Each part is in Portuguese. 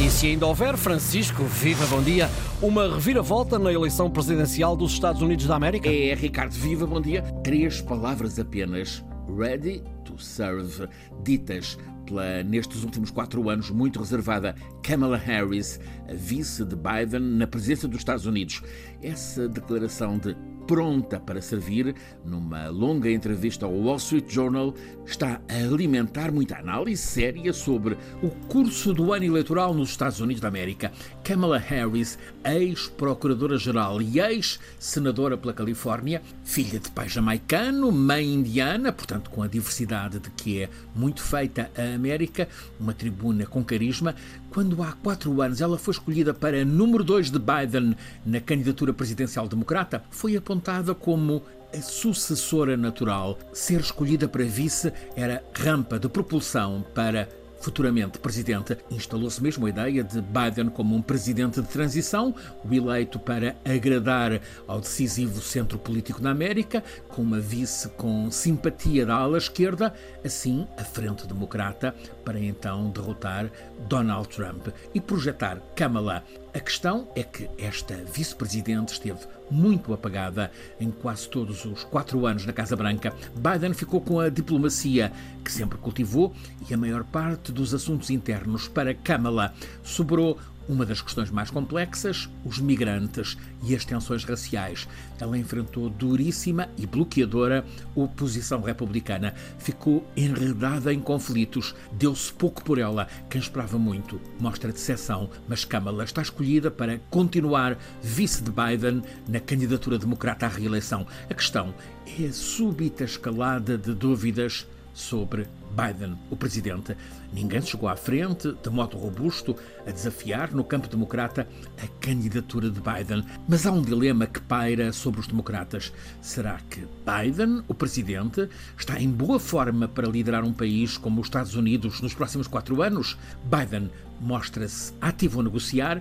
E se ainda houver, Francisco, viva, bom dia, uma reviravolta na eleição presidencial dos Estados Unidos da América? É, Ricardo, viva, bom dia. Três palavras apenas. Ready to serve, ditas pela, nestes últimos quatro anos, muito reservada Kamala Harris, vice de Biden na presença dos Estados Unidos. Essa declaração de pronta para servir, numa longa entrevista ao Wall Street Journal, está a alimentar muita análise séria sobre o curso do ano eleitoral nos Estados Unidos da América. Kamala Harris, ex-procuradora-geral e ex-senadora pela Califórnia, filha de pai jamaicano, mãe indiana, portanto com a diversidade de que é muito feita a América, uma tribuna com carisma, quando há quatro anos ela foi escolhida para número dois de Biden na candidatura presidencial democrata, foi apontada como a sucessora natural. Ser escolhida para vice era rampa de propulsão para futuramente presidente. Instalou-se mesmo a ideia de Biden como um presidente de transição, o eleito para agradar ao decisivo centro político na América, com uma vice com simpatia da ala esquerda, assim a frente democrata, para então derrotar Donald Trump e projetar Kamala. A questão é que esta vice-presidente esteve muito apagada em quase todos os quatro anos na Casa Branca. Biden ficou com a diplomacia que sempre cultivou e a maior parte dos assuntos internos para Kamala. Sobrou uma das questões mais complexas, os migrantes e as tensões raciais. Ela enfrentou duríssima e bloqueadora oposição republicana. Ficou enredada em conflitos. Deu-se pouco por ela. Quem esperava muito mostra decepção, mas Kamala está escolhida para continuar vice de Biden na candidatura democrata à reeleição. A questão é a súbita escalada de dúvidas sobre Biden, o presidente. Ninguém chegou à frente, de modo robusto, a desafiar no campo democrata a candidatura de Biden. Mas há um dilema que paira sobre os democratas. Será que Biden, o presidente, está em boa forma para liderar um país como os Estados Unidos nos próximos quatro anos? Biden mostra-se ativo a negociar,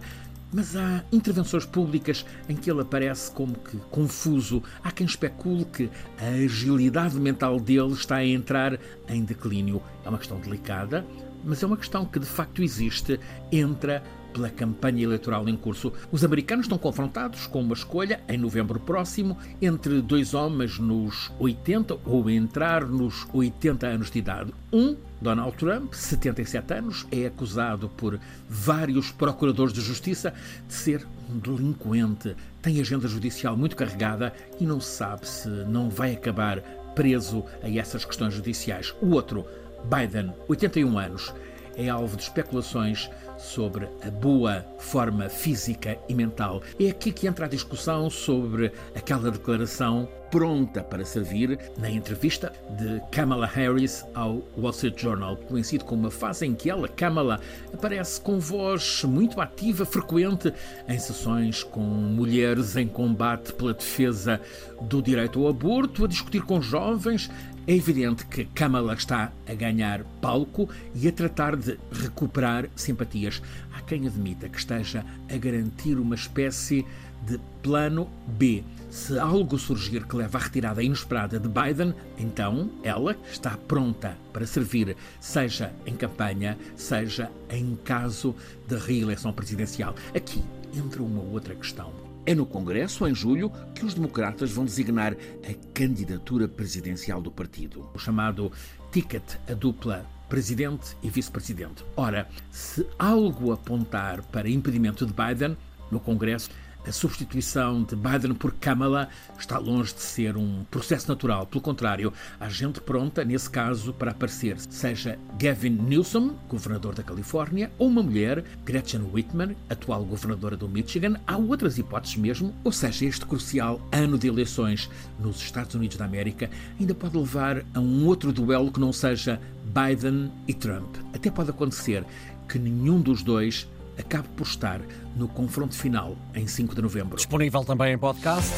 mas há intervenções públicas em que ele aparece como que confuso. Há quem especule que a agilidade mental dele está a entrar em declínio. É uma questão delicada, mas é uma questão que de facto existe. Entra pela campanha eleitoral em curso. Os americanos estão confrontados com uma escolha, em novembro próximo, entre dois homens nos 80 ou entrar nos 80 anos de idade. Um, Donald Trump, 77 anos, é acusado por vários procuradores de justiça de ser um delinquente. Tem agenda judicial muito carregada e não se sabe se não vai acabar preso a essas questões judiciais. O outro, Biden, 81 anos, é alvo de especulações sobre a boa forma física e mental. É aqui que entra a discussão sobre aquela declaração pronta para servir na entrevista de Kamala Harris ao Wall Street Journal, conhecido como uma fase em que ela, Kamala, aparece com voz muito ativa, frequente, em sessões com mulheres em combate pela defesa do direito ao aborto, a discutir com jovens. É evidente que Kamala está a ganhar palco e a tratar de recuperar simpatias. Há quem admita que esteja a garantir uma espécie de plano B. Se algo surgir que leva à retirada inesperada de Biden, então ela está pronta para servir, seja em campanha, seja em caso de reeleição presidencial. Aqui entra uma outra questão. É no Congresso, em julho, que os democratas vão designar a candidatura presidencial do partido, o chamado ticket a dupla presidente e vice-presidente. Ora, se algo apontar para impedimento de Biden no Congresso, a substituição de Biden por Kamala está longe de ser um processo natural. Pelo contrário, há gente pronta, nesse caso, para aparecer, seja Gavin Newsom, governador da Califórnia, ou uma mulher, Gretchen Whitman, atual governadora do Michigan. Há outras hipóteses mesmo, ou seja, este crucial ano de eleições nos Estados Unidos da América ainda pode levar a um outro duelo que não seja Biden e Trump. Até pode acontecer que nenhum dos dois acabe por estar no confronto final em 5 de novembro. Disponível também em podcast.